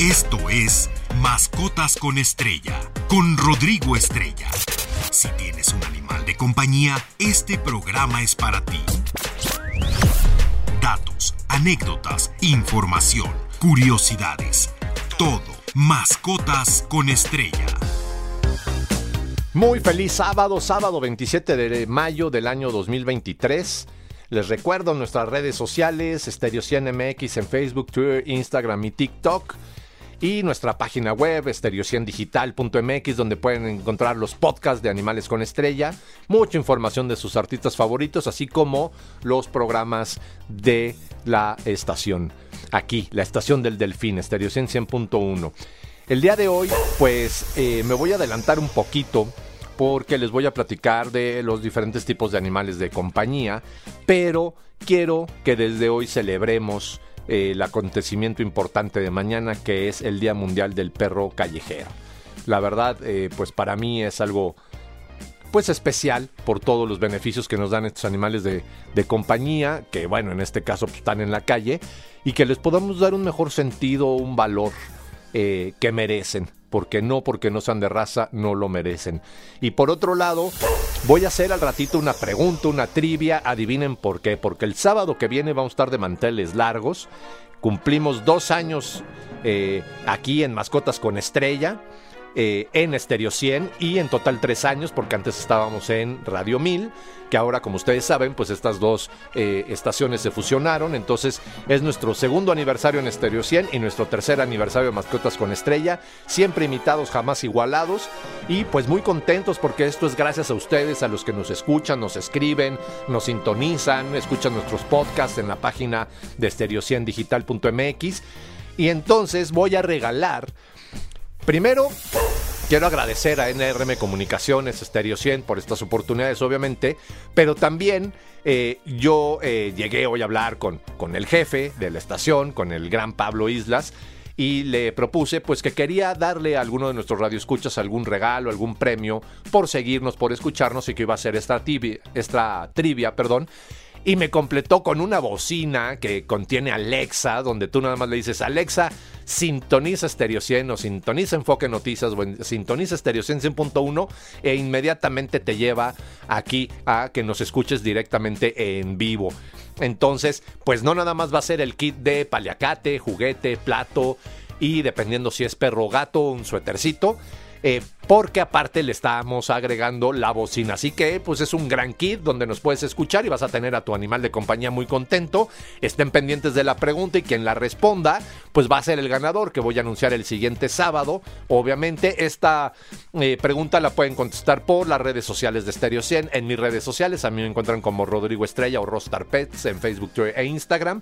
Esto es Mascotas con Estrella, con Rodrigo Estrella. Si tienes un animal de compañía, este programa es para ti. Datos, anécdotas, información, curiosidades. Todo. Mascotas con Estrella. Muy feliz sábado, sábado 27 de mayo del año 2023. Les recuerdo nuestras redes sociales, Stereo 100 MX en Facebook, Twitter, Instagram y TikTok y nuestra página web estereociendigital.mx donde pueden encontrar los podcasts de Animales con Estrella, mucha información de sus artistas favoritos, así como los programas de la estación. Aquí, la estación del Delfín, Estereo 100.1. El día de hoy, pues eh, me voy a adelantar un poquito porque les voy a platicar de los diferentes tipos de animales de compañía, pero quiero que desde hoy celebremos el acontecimiento importante de mañana, que es el Día Mundial del Perro Callejero. La verdad, eh, pues para mí es algo pues especial por todos los beneficios que nos dan estos animales de, compañía, que bueno, en este caso pues, están en la calle, y que les podamos dar un mejor sentido, un valor eh, que merecen porque no porque no sean de raza, no lo merecen. Y por otro lado, voy a hacer al ratito una pregunta, una trivia, adivinen por qué, porque el sábado que viene vamos a estar de manteles largos, cumplimos dos años eh, aquí en Mascotas con Estrella. Eh, en Estéreo 100 y en total tres años, porque antes estábamos en Radio 1000, que ahora, como ustedes saben, pues estas dos eh, estaciones se fusionaron. Entonces es nuestro segundo aniversario en Estéreo 100 y nuestro tercer aniversario de Mascotas con Estrella, siempre imitados, jamás igualados. Y pues muy contentos porque esto es gracias a ustedes, a los que nos escuchan, nos escriben, nos sintonizan, escuchan nuestros podcasts en la página de stereo100digital.mx. Y entonces voy a regalar Primero, quiero agradecer a NRM Comunicaciones, Stereo 100, por estas oportunidades, obviamente, pero también eh, yo eh, llegué hoy a hablar con, con el jefe de la estación, con el gran Pablo Islas, y le propuse pues que quería darle a alguno de nuestros radioescuchas algún regalo, algún premio por seguirnos, por escucharnos y que iba a ser esta, esta trivia, perdón, y me completó con una bocina que contiene Alexa, donde tú nada más le dices, Alexa, sintoniza Stereo 100 o sintoniza Enfoque Noticias o sintoniza Stereo 100.1 e inmediatamente te lleva aquí a que nos escuches directamente en vivo. Entonces, pues no nada más va a ser el kit de paliacate, juguete, plato y dependiendo si es perro o gato, un suétercito eh, porque aparte le estamos agregando la bocina. Así que pues es un gran kit donde nos puedes escuchar y vas a tener a tu animal de compañía muy contento. Estén pendientes de la pregunta y quien la responda pues va a ser el ganador que voy a anunciar el siguiente sábado. Obviamente esta eh, pregunta la pueden contestar por las redes sociales de Stereo 100. En mis redes sociales a mí me encuentran como Rodrigo Estrella o Rostar Pets en Facebook, Twitter e Instagram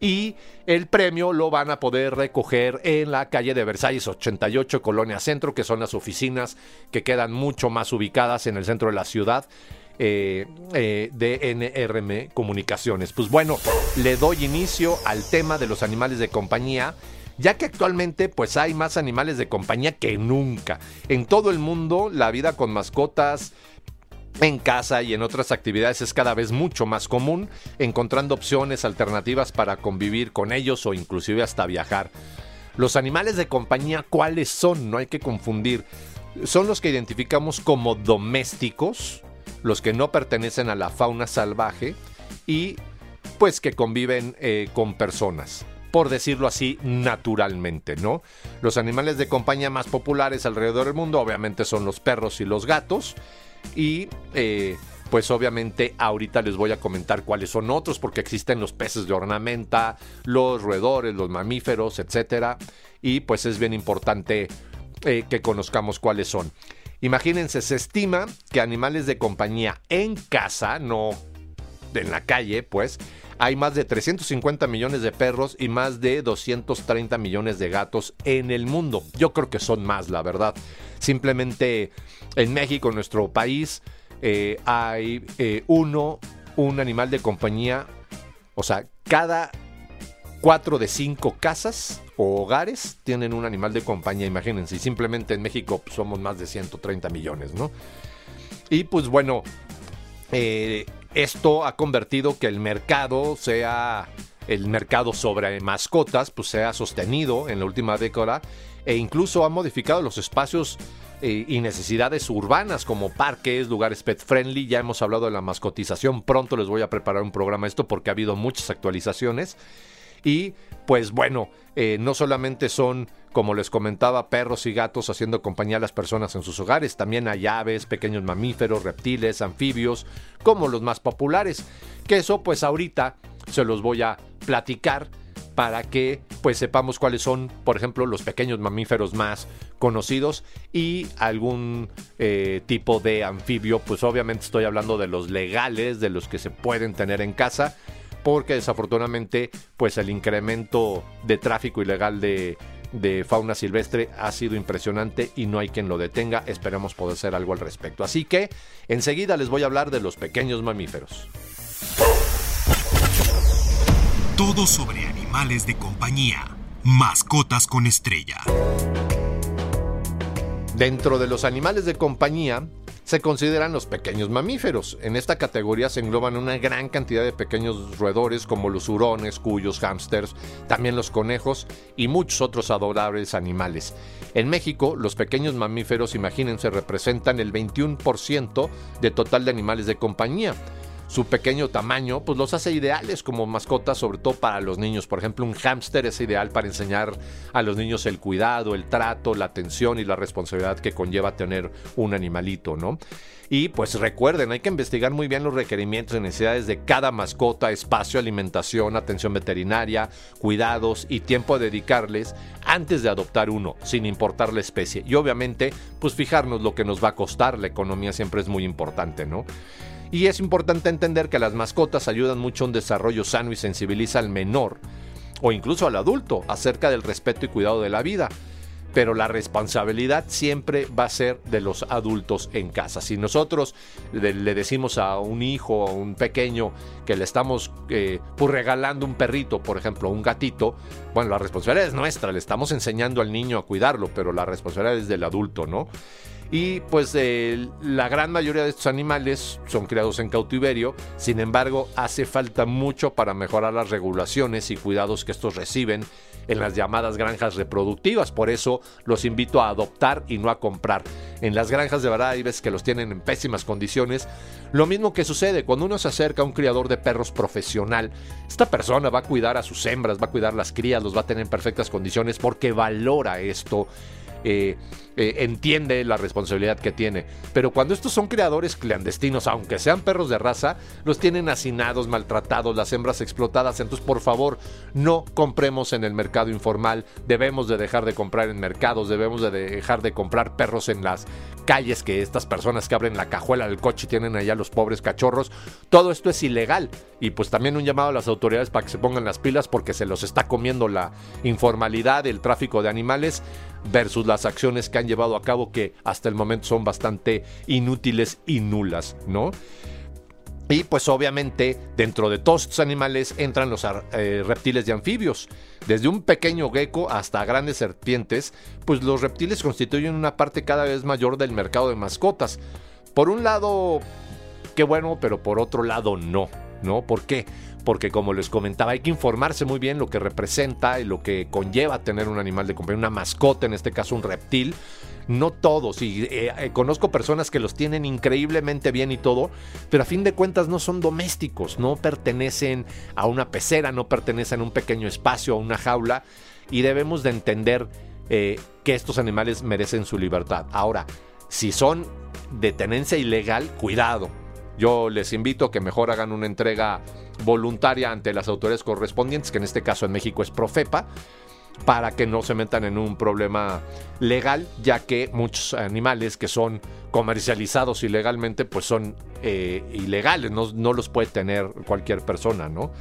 y el premio lo van a poder recoger en la calle de Versalles 88, Colonia Centro, que son las oficinas que quedan mucho más ubicadas en el centro de la ciudad. Eh, eh, de NRM Comunicaciones. Pues bueno, le doy inicio al tema de los animales de compañía ya que actualmente pues hay más animales de compañía que nunca. En todo el mundo la vida con mascotas en casa y en otras actividades es cada vez mucho más común, encontrando opciones alternativas para convivir con ellos o inclusive hasta viajar. Los animales de compañía, ¿cuáles son? No hay que confundir. Son los que identificamos como domésticos, los que no pertenecen a la fauna salvaje y pues que conviven eh, con personas por decirlo así, naturalmente, ¿no? Los animales de compañía más populares alrededor del mundo obviamente son los perros y los gatos, y eh, pues obviamente ahorita les voy a comentar cuáles son otros, porque existen los peces de ornamenta, los roedores, los mamíferos, etcétera. Y pues es bien importante eh, que conozcamos cuáles son. Imagínense, se estima que animales de compañía en casa, no en la calle, pues, hay más de 350 millones de perros y más de 230 millones de gatos en el mundo. Yo creo que son más, la verdad. Simplemente en México, en nuestro país, eh, hay eh, uno, un animal de compañía, o sea, cada cuatro de cinco casas o hogares tienen un animal de compañía, imagínense, simplemente en México somos más de 130 millones, ¿no? Y pues bueno, eh, esto ha convertido que el mercado sea el mercado sobre mascotas pues se sostenido en la última década e incluso ha modificado los espacios eh, y necesidades urbanas como parques, lugares pet friendly. Ya hemos hablado de la mascotización. Pronto les voy a preparar un programa esto porque ha habido muchas actualizaciones. Y pues bueno, eh, no solamente son, como les comentaba, perros y gatos haciendo compañía a las personas en sus hogares, también hay aves, pequeños mamíferos, reptiles, anfibios, como los más populares. Que eso pues ahorita se los voy a platicar para que pues sepamos cuáles son, por ejemplo, los pequeños mamíferos más conocidos y algún eh, tipo de anfibio, pues obviamente estoy hablando de los legales, de los que se pueden tener en casa, porque desafortunadamente pues el incremento de tráfico ilegal de, de fauna silvestre ha sido impresionante y no hay quien lo detenga. Esperemos poder hacer algo al respecto. Así que enseguida les voy a hablar de los pequeños mamíferos. Todo sobre animales de compañía. Mascotas con estrella. Dentro de los animales de compañía se consideran los pequeños mamíferos. En esta categoría se engloban una gran cantidad de pequeños roedores como los hurones, cuyos, hámsters, también los conejos y muchos otros adorables animales. En México, los pequeños mamíferos, imagínense, representan el 21% de total de animales de compañía su pequeño tamaño, pues los hace ideales como mascotas, sobre todo para los niños. Por ejemplo, un hámster es ideal para enseñar a los niños el cuidado, el trato, la atención y la responsabilidad que conlleva tener un animalito, ¿no? Y pues recuerden, hay que investigar muy bien los requerimientos y necesidades de cada mascota, espacio, alimentación, atención veterinaria, cuidados y tiempo a dedicarles antes de adoptar uno, sin importar la especie. Y obviamente, pues fijarnos lo que nos va a costar, la economía siempre es muy importante, ¿no? Y es importante entender que las mascotas ayudan mucho a un desarrollo sano y sensibiliza al menor o incluso al adulto acerca del respeto y cuidado de la vida. Pero la responsabilidad siempre va a ser de los adultos en casa. Si nosotros le, decimos a un hijo o un pequeño que le estamos eh, pues, regalando un perrito, por ejemplo, un gatito, bueno, la responsabilidad es nuestra, le estamos enseñando al niño a cuidarlo, pero la responsabilidad es del adulto, ¿no? Y pues eh, la gran mayoría de estos animales son criados en cautiverio, sin embargo hace falta mucho para mejorar las regulaciones y cuidados que estos reciben en las llamadas granjas reproductivas. Por eso los invito a adoptar y no a comprar. En las granjas de verdad hay veces que los tienen en pésimas condiciones. Lo mismo que sucede cuando uno se acerca a un criador de perros profesional. Esta persona va a cuidar a sus hembras, va a cuidar las crías, los va a tener en perfectas condiciones porque valora esto eh, eh, entiende la responsabilidad que tiene. Pero cuando estos son creadores clandestinos, aunque sean perros de raza, los tienen hacinados, maltratados, las hembras explotadas. Entonces, por favor, no compremos en el mercado informal. Debemos de dejar de comprar en mercados, debemos de dejar de comprar perros en las calles que estas personas que abren la cajuela del coche tienen allá los pobres cachorros. Todo esto es ilegal. Y pues también un llamado a las autoridades para que se pongan las pilas porque se los está comiendo la informalidad, el tráfico de animales versus las acciones que han llevado a cabo que hasta el momento son bastante inútiles y nulas, ¿no? Y pues obviamente dentro de todos estos animales entran los eh, reptiles y anfibios. Desde un pequeño gecko hasta grandes serpientes, pues los reptiles constituyen una parte cada vez mayor del mercado de mascotas. Por un lado, qué bueno, pero por otro lado no, ¿no? ¿Por qué? Porque como les comentaba, hay que informarse muy bien lo que representa y lo que conlleva tener un animal de compañía, una mascota, en este caso un reptil. No todos, y eh, eh, conozco personas que los tienen increíblemente bien y todo, pero a fin de cuentas no son domésticos, no pertenecen a una pecera, no pertenecen a un pequeño espacio, a una jaula, y debemos de entender eh, que estos animales merecen su libertad. Ahora, si son de tenencia ilegal, cuidado, yo les invito a que mejor hagan una entrega voluntaria ante las autoridades correspondientes, que en este caso en México es Profepa, para que no se metan en un problema legal, ya que muchos animales que son comercializados ilegalmente, pues son eh, ilegales, no, no, los puede tener cualquier persona, ¿no?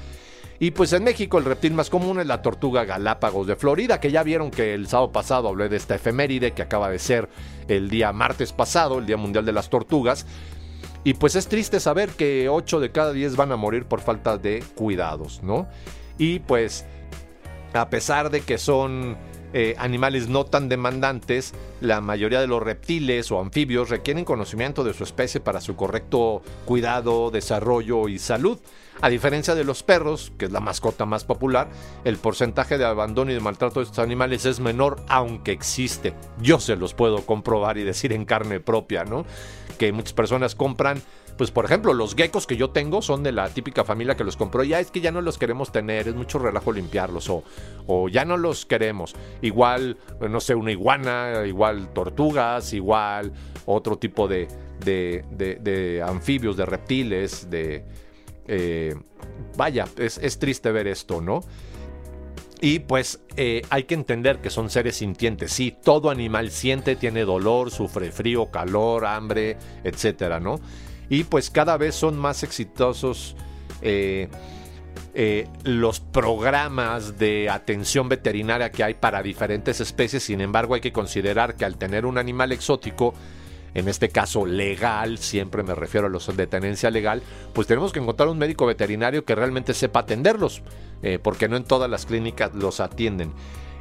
Y pues en México el reptil más común es la tortuga galápagos de Florida, que ya vieron que el sábado pasado hablé de esta efeméride que acaba de ser el día martes pasado, el Día Mundial de las Tortugas, y pues es triste saber que 8 de cada 10 van a morir por falta de cuidados, ¿no? Y pues a pesar de que son eh, animales no tan demandantes, la mayoría de los reptiles o anfibios requieren conocimiento de su especie para su correcto cuidado, desarrollo y salud. A diferencia de los perros, que es la mascota más popular, el porcentaje de abandono y de maltrato de estos animales es menor, aunque existe. Yo se los puedo comprobar y decir en carne propia, ¿no? Que muchas personas compran pues por ejemplo, los geckos que yo tengo son de la típica familia que los compró. Ya es que ya no los queremos tener, es mucho relajo limpiarlos. O, o ya no los queremos. Igual, no sé, una iguana, igual tortugas, igual otro tipo de, de, anfibios, de reptiles, de... Eh, vaya, es, triste ver esto, ¿no? Y pues eh, hay que entender que son seres sintientes. Sí, todo animal siente, tiene dolor, sufre frío, calor, hambre, etcétera, ¿no? Y pues cada vez son más exitosos eh, eh, los programas de atención veterinaria que hay para diferentes especies. Sin embargo, hay que considerar que al tener un animal exótico, en este caso legal, siempre me refiero a los de tenencia legal, pues tenemos que encontrar un médico veterinario que realmente sepa atenderlos, eh, porque no en todas las clínicas los atienden.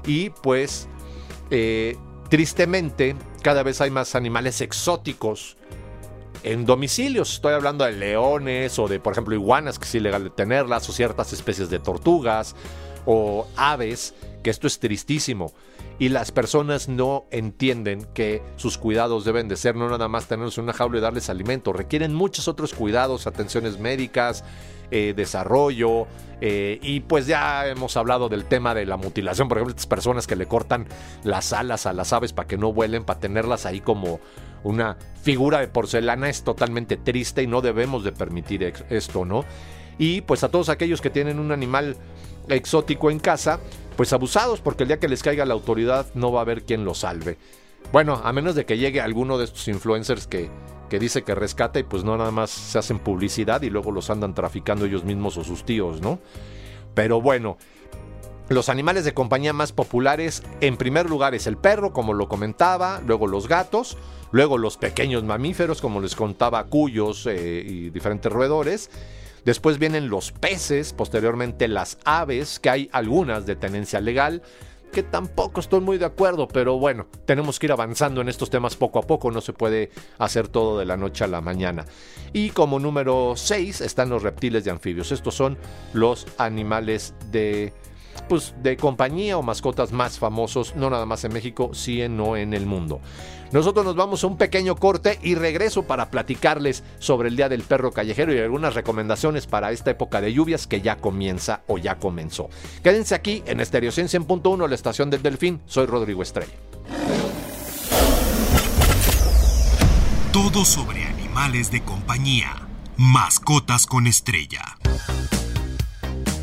Y pues, tristemente, cada vez hay más animales exóticos en domicilios. Estoy hablando de leones o de, por ejemplo, iguanas, que es ilegal tenerlas, o ciertas especies de tortugas o aves, que esto es tristísimo. Y las personas no entienden que sus cuidados deben de ser no nada más tenerlos en una jaula y darles alimento, requieren muchos otros cuidados, atenciones médicas, eh, desarrollo, eh, y pues ya hemos hablado del tema de la mutilación, por ejemplo, estas personas que le cortan las alas a las aves para que no vuelen, para tenerlas ahí como una figura de porcelana es totalmente triste y no debemos de permitir esto, ¿no? Y pues a todos aquellos que tienen un animal exótico en casa, pues abusados, porque el día que les caiga la autoridad no va a haber quien lo salve. Bueno, a menos de que llegue alguno de estos influencers que, que dice que rescata y pues no nada más se hacen publicidad y luego los andan traficando ellos mismos o sus tíos, ¿no? Pero bueno, los animales de compañía más populares, en primer lugar es el perro, como lo comentaba, luego los gatos, luego los pequeños mamíferos, como les contaba, cuyos eh, y diferentes roedores. Después vienen los peces, posteriormente las aves, que hay algunas de tenencia legal, que tampoco estoy muy de acuerdo, pero bueno, tenemos que ir avanzando en estos temas poco a poco, no se puede hacer todo de la noche a la mañana. Y como número 6 están los reptiles de anfibios, estos son los animales de pues, de compañía o mascotas más famosos, no nada más en México, sino en el mundo. Nosotros nos vamos a un pequeño corte y regreso para platicarles sobre el Día del Perro Callejero y algunas recomendaciones para esta época de lluvias que ya comienza o ya comenzó. Quédense aquí en Estereo 100.1, la estación del Delfín. Soy Rodrigo Estrella. Todo sobre animales de compañía. Mascotas con estrella.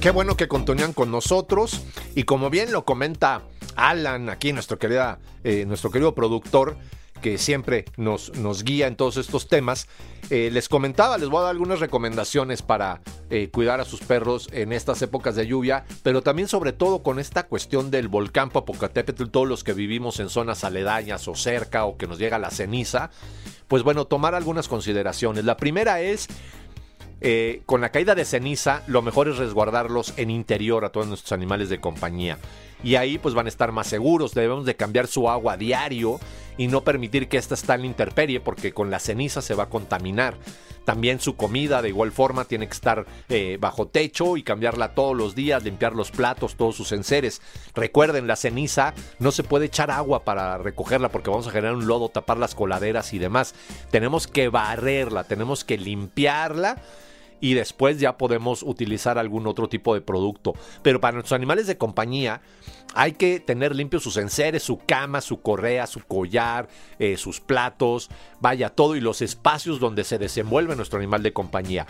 Qué bueno que continúan con nosotros. Y como bien lo comenta Alan, aquí nuestro, querida, eh, nuestro querido productor, que siempre nos, nos, guía en todos estos temas. Eh, les comentaba, les voy a dar algunas recomendaciones para eh, cuidar a sus perros en estas épocas de lluvia, pero también sobre todo con esta cuestión del volcán Popocatépetl, todos los que vivimos en zonas aledañas o cerca o que nos llega la ceniza, pues bueno, tomar algunas consideraciones. La primera es eh, con la caída de ceniza, lo mejor es resguardarlos en interior a todos nuestros animales de compañía. Y ahí pues van a estar más seguros. Debemos de cambiar su agua a diario y no permitir que ésta esté en la intemperie porque con la ceniza se va a contaminar. También su comida de igual forma tiene que estar eh, bajo techo y cambiarla todos los días, limpiar los platos, todos sus enseres. Recuerden, la ceniza no se puede echar agua para recogerla porque vamos a generar un lodo, tapar las coladeras y demás. Tenemos que barrerla, tenemos que limpiarla y después ya podemos utilizar algún otro tipo de producto. Pero para nuestros animales de compañía hay que tener limpios sus enseres, su cama, su correa, su collar, eh, sus platos, vaya todo y los espacios donde se desenvuelve nuestro animal de compañía.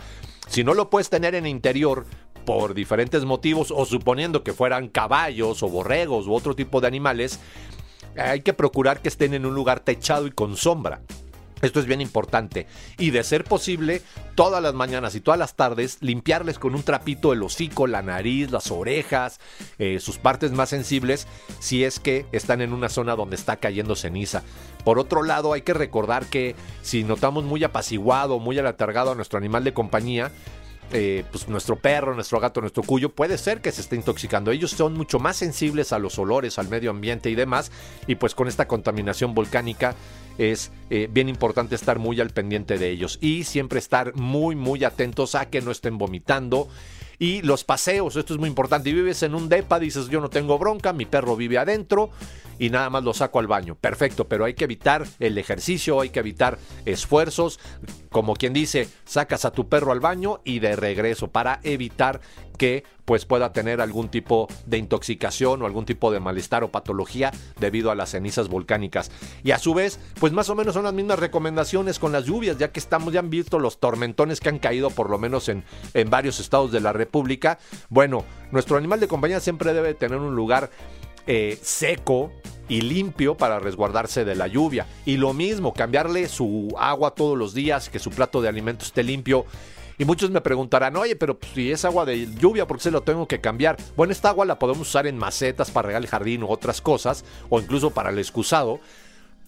Si no lo puedes tener en interior, por diferentes motivos o suponiendo que fueran caballos o borregos u otro tipo de animales, hay que procurar que estén en un lugar techado y con sombra. Esto es bien importante. Y de ser posible, todas las mañanas y todas las tardes, limpiarles con un trapito el hocico, la nariz, las orejas, eh, sus partes más sensibles, si es que están en una zona donde está cayendo ceniza. Por otro lado, hay que recordar que si notamos muy apaciguado, muy alatargado a nuestro animal de compañía, eh, pues nuestro perro, nuestro gato, nuestro cuyo, puede ser que se esté intoxicando. Ellos son mucho más sensibles a los olores, al medio ambiente y demás. Y pues con esta contaminación volcánica es eh, bien importante estar muy al pendiente de ellos. Y siempre estar muy, muy atentos a que no estén vomitando. Y los paseos, esto es muy importante. Y vives en un depa, dices yo no tengo bronca, mi perro vive adentro y nada más lo saco al baño. Perfecto, pero hay que evitar el ejercicio, hay que evitar esfuerzos. Como quien dice, sacas a tu perro al baño y de regreso para evitar que pues pueda tener algún tipo de intoxicación o algún tipo de malestar o patología debido a las cenizas volcánicas. Y a su vez, pues más o menos son las mismas recomendaciones con las lluvias, ya que estamos ya han visto los tormentones que han caído por lo menos en, en varios estados de la República. Bueno, nuestro animal de compañía siempre debe tener un lugar eh, seco y limpio para resguardarse de la lluvia. Y lo mismo, cambiarle su agua todos los días, que su plato de alimento esté limpio. Y muchos me preguntarán, oye, pero pues, si es agua de lluvia, ¿por qué se lo tengo que cambiar? Bueno, esta agua la podemos usar en macetas para regar el jardín u otras cosas, o incluso para el excusado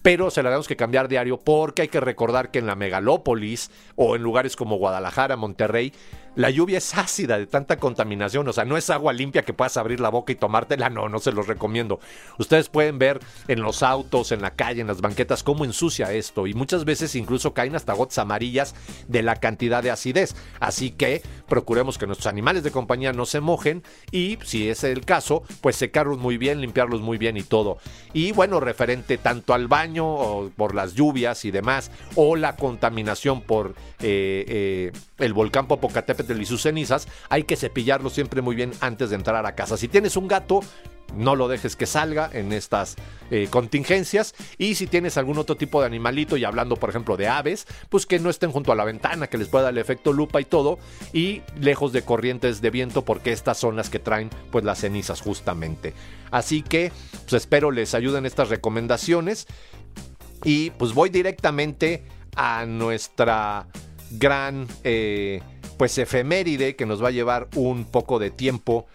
pero se la tenemos que cambiar diario porque hay que recordar que en la megalópolis o en lugares como Guadalajara, Monterrey, la lluvia es ácida de tanta contaminación, o sea, no es agua limpia que puedas abrir la boca y tomártela, no, no se los recomiendo. Ustedes pueden ver en los autos, en la calle, en las banquetas, cómo ensucia esto y muchas veces incluso caen hasta gotas amarillas de la cantidad de acidez. Así que procuremos que nuestros animales de compañía no se mojen y, si es el caso, pues secarlos muy bien, limpiarlos muy bien y todo. Y bueno, referente tanto al baño o por las lluvias y demás, o la contaminación por eh, eh, el volcán Popocatépetl y sus cenizas, hay que cepillarlo siempre muy bien antes de entrar a casa. Si tienes un gato, no lo dejes que salga en estas eh, contingencias. Y si tienes algún otro tipo de animalito, y hablando por ejemplo de aves, pues que no estén junto a la ventana, que les pueda dar el efecto lupa y todo, y lejos de corrientes de viento, porque estas son las que traen pues las cenizas justamente. Así que pues espero les ayuden estas recomendaciones. Y pues voy directamente a nuestra gran eh, pues efeméride que nos va a llevar un poco de tiempo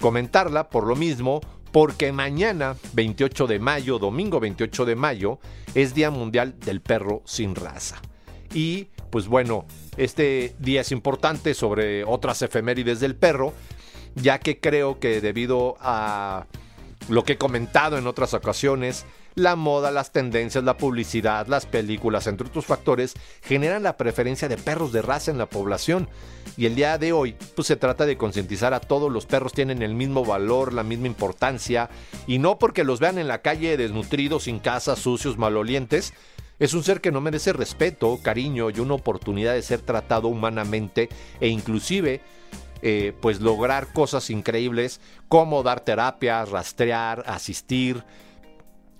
comentarla por lo mismo porque mañana 28 de mayo, domingo 28 de mayo, es Día Mundial del Perro sin Raza. Y pues bueno, este día es importante sobre otras efemérides del perro, ya que creo que debido a lo que he comentado en otras ocasiones, la moda, las tendencias, la publicidad, las películas, entre otros factores, generan la preferencia de perros de raza en la población. Y el día de hoy, pues se trata de concientizar a todos los perros tienen el mismo valor, la misma importancia, y no porque los vean en la calle desnutridos, sin casa, sucios, malolientes, es un ser que no merece respeto, cariño y una oportunidad de ser tratado humanamente e inclusive eh, pues lograr cosas increíbles como dar terapia, rastrear, asistir,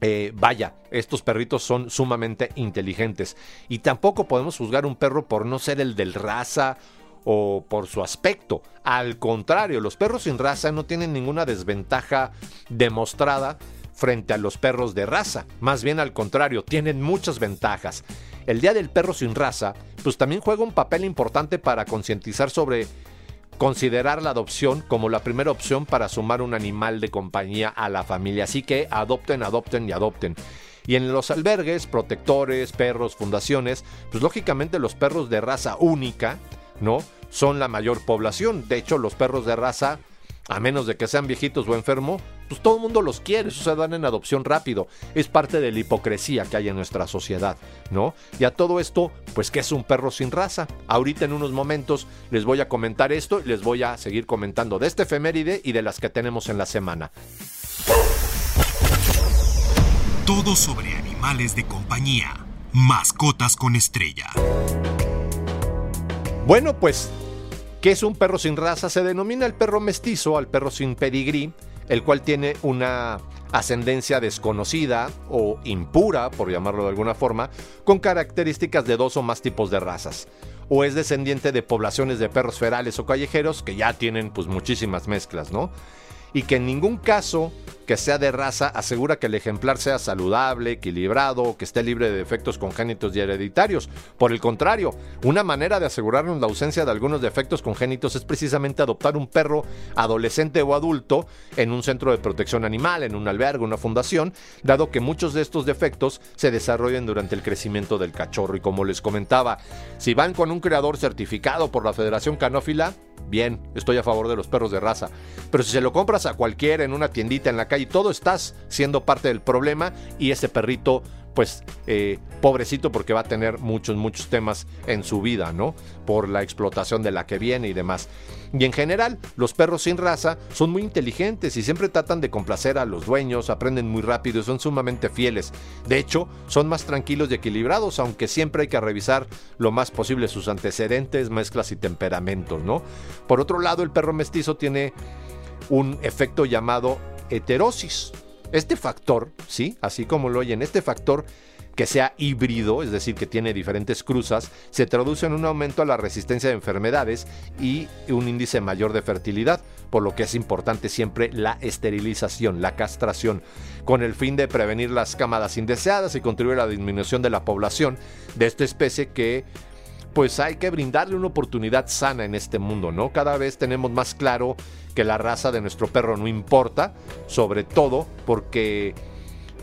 eh, vaya, estos perritos son sumamente inteligentes. Y tampoco podemos juzgar un perro por no ser el del raza o por su aspecto. Al contrario, los perros sin raza no tienen ninguna desventaja demostrada frente a los perros de raza. Más bien al contrario, tienen muchas ventajas. El Día del Perro sin raza, pues también juega un papel importante para concientizar sobre considerar la adopción como la primera opción para sumar un animal de compañía a la familia. Así que adopten, adopten y adopten. Y en los albergues, protectores, perros, fundaciones, pues lógicamente los perros de raza única, ¿no? Son la mayor población. De hecho, los perros de raza a menos de que sean viejitos o enfermos, pues todo el mundo los quiere, eso se dan en adopción rápido. Es parte de la hipocresía que hay en nuestra sociedad, ¿no? Y a todo esto, pues que es un perro sin raza. Ahorita en unos momentos les voy a comentar esto y les voy a seguir comentando de este efeméride y de las que tenemos en la semana. Todo sobre animales de compañía. Mascotas con estrella. Bueno, pues ¿Qué es un perro sin raza? Se denomina el perro mestizo al perro sin pedigrí, el cual tiene una ascendencia desconocida o impura, por llamarlo de alguna forma, con características de dos o más tipos de razas. O es descendiente de poblaciones de perros ferales o callejeros que ya tienen pues muchísimas mezclas, ¿no? Y que en ningún caso que sea de raza asegura que el ejemplar sea saludable, equilibrado, que esté libre de defectos congénitos y hereditarios. Por el contrario, una manera de asegurarnos la ausencia de algunos defectos congénitos es precisamente adoptar un perro adolescente o adulto en un centro de protección animal, en un albergue, una fundación, dado que muchos de estos defectos se desarrollan durante el crecimiento del cachorro. Y como les comentaba, si van con un creador certificado por la Federación Canófila, bien, estoy a favor de los perros de raza. Pero si se lo compras a cualquiera en una tiendita en la calle, todo estás siendo parte del problema y ese perrito pues eh, pobrecito porque va a tener muchos, muchos temas en su vida, ¿no? Por la explotación de la que viene y demás. Y en general, los perros sin raza son muy inteligentes y siempre tratan de complacer a los dueños, aprenden muy rápido y son sumamente fieles. De hecho, son más tranquilos y equilibrados, aunque siempre hay que revisar lo más posible sus antecedentes, mezclas y temperamentos, ¿no? Por otro lado, el perro mestizo tiene un efecto llamado heterosis. Este factor, ¿sí? Así como lo oyen, este factor que sea híbrido, es decir, que tiene diferentes cruzas, se traduce en un aumento a la resistencia de enfermedades y un índice mayor de fertilidad, por lo que es importante siempre la esterilización, la castración, con el fin de prevenir las cámaras indeseadas y contribuir a la disminución de la población de esta especie que pues hay que brindarle una oportunidad sana en este mundo, ¿no? Cada vez tenemos más claro que la raza de nuestro perro no importa, sobre todo porque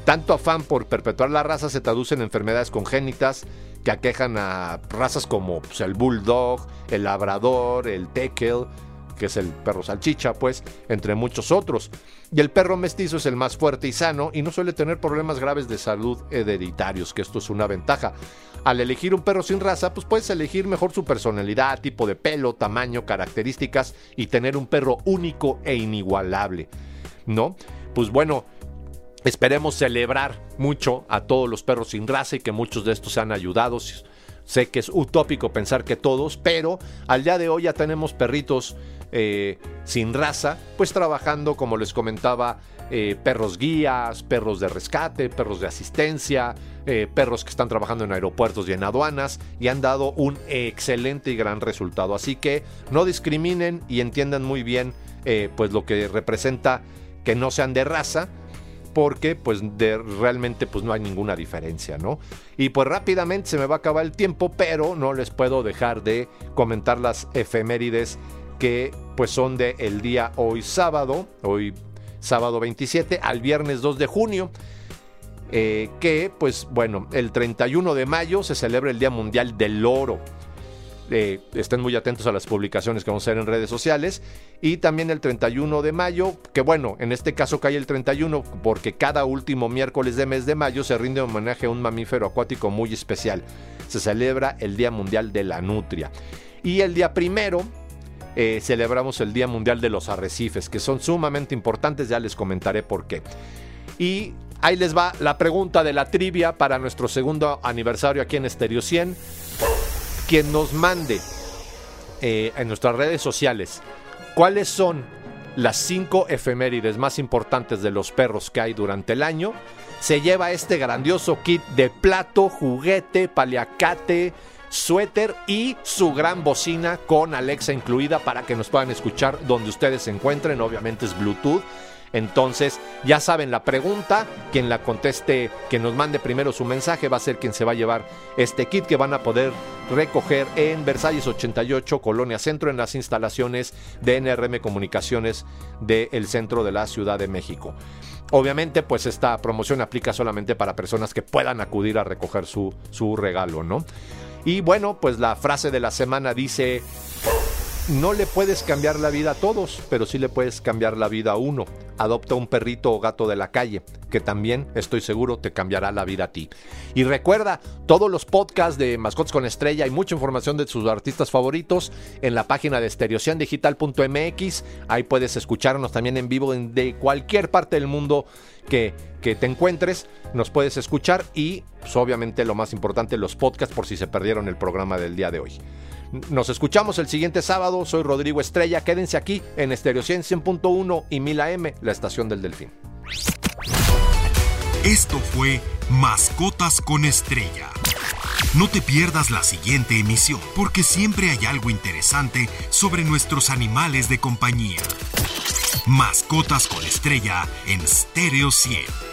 tanto afán por perpetuar la raza se traduce en enfermedades congénitas que aquejan a razas como pues, el bulldog, el labrador, el tekel, que es el perro salchicha, pues, entre muchos otros. Y el perro mestizo es el más fuerte y sano y no suele tener problemas graves de salud hereditarios, que esto es una ventaja. Al elegir un perro sin raza, pues puedes elegir mejor su personalidad, tipo de pelo, tamaño, características y tener un perro único e inigualable, ¿no? Pues bueno, esperemos celebrar mucho a todos los perros sin raza y que muchos de estos sean ayudados. Sé que es utópico pensar que todos, pero al día de hoy ya tenemos perritos eh, sin raza, pues trabajando, como les comentaba, eh, perros guías, perros de rescate, perros de asistencia, eh, perros que están trabajando en aeropuertos y en aduanas y han dado un excelente y gran resultado. Así que no discriminen y entiendan muy bien pues lo que representa que no sean de raza porque pues de, realmente pues no hay ninguna diferencia, ¿no? Y pues rápidamente se me va a acabar el tiempo, pero no les puedo dejar de comentar las efemérides que pues son de el día hoy sábado, hoy sábado 27 al viernes 2 de junio. Eh, que pues bueno, el 31 de mayo se celebra el Día Mundial del Oro. Eh, estén muy atentos a las publicaciones que vamos a hacer en redes sociales. Y también el 31 de mayo, que bueno, en este caso cae el 31 porque cada último miércoles de mes de mayo se rinde homenaje a un mamífero acuático muy especial. Se celebra el Día Mundial de la Nutria. Y el día primero eh, celebramos el Día Mundial de los Arrecifes, que son sumamente importantes, ya les comentaré por qué. Y ahí les va la pregunta de la trivia para nuestro segundo aniversario aquí en Stereo 100. Quien nos mande eh, en nuestras redes sociales cuáles son las cinco efemérides más importantes de los perros que hay durante el año, se lleva este grandioso kit de plato, juguete, paliacate, suéter y su gran bocina con Alexa incluida para que nos puedan escuchar donde ustedes se encuentren. Obviamente es Bluetooth. Entonces, ya saben la pregunta, quien la conteste, quien nos mande primero su mensaje va a ser quien se va a llevar este kit que van a poder recoger en Versalles 88, Colonia Centro, en las instalaciones de NRM Comunicaciones del centro de la Ciudad de México. Obviamente, pues esta promoción aplica solamente para personas que puedan acudir a recoger su, su regalo, ¿no? Y bueno, pues la frase de la semana dice, no le puedes cambiar la vida a todos, pero sí le puedes cambiar la vida a uno. Adopta un perrito o gato de la calle, que también estoy seguro te cambiará la vida a ti. Y recuerda, todos los podcasts de Mascots con Estrella y mucha información de sus artistas favoritos en la página de estereociandigital.mx. Ahí puedes escucharnos también en vivo de cualquier parte del mundo que, que te encuentres. Nos puedes escuchar y, pues, obviamente, lo más importante, los podcasts por si se perdieron el programa del día de hoy. Nos escuchamos el siguiente sábado. Soy Rodrigo Estrella. Quédense aquí en Estereo 100.1 y 1000 AM, la estación del Delfín. Esto fue Mascotas con Estrella. No te pierdas la siguiente emisión, porque siempre hay algo interesante sobre nuestros animales de compañía. Mascotas con Estrella en Stereo 100.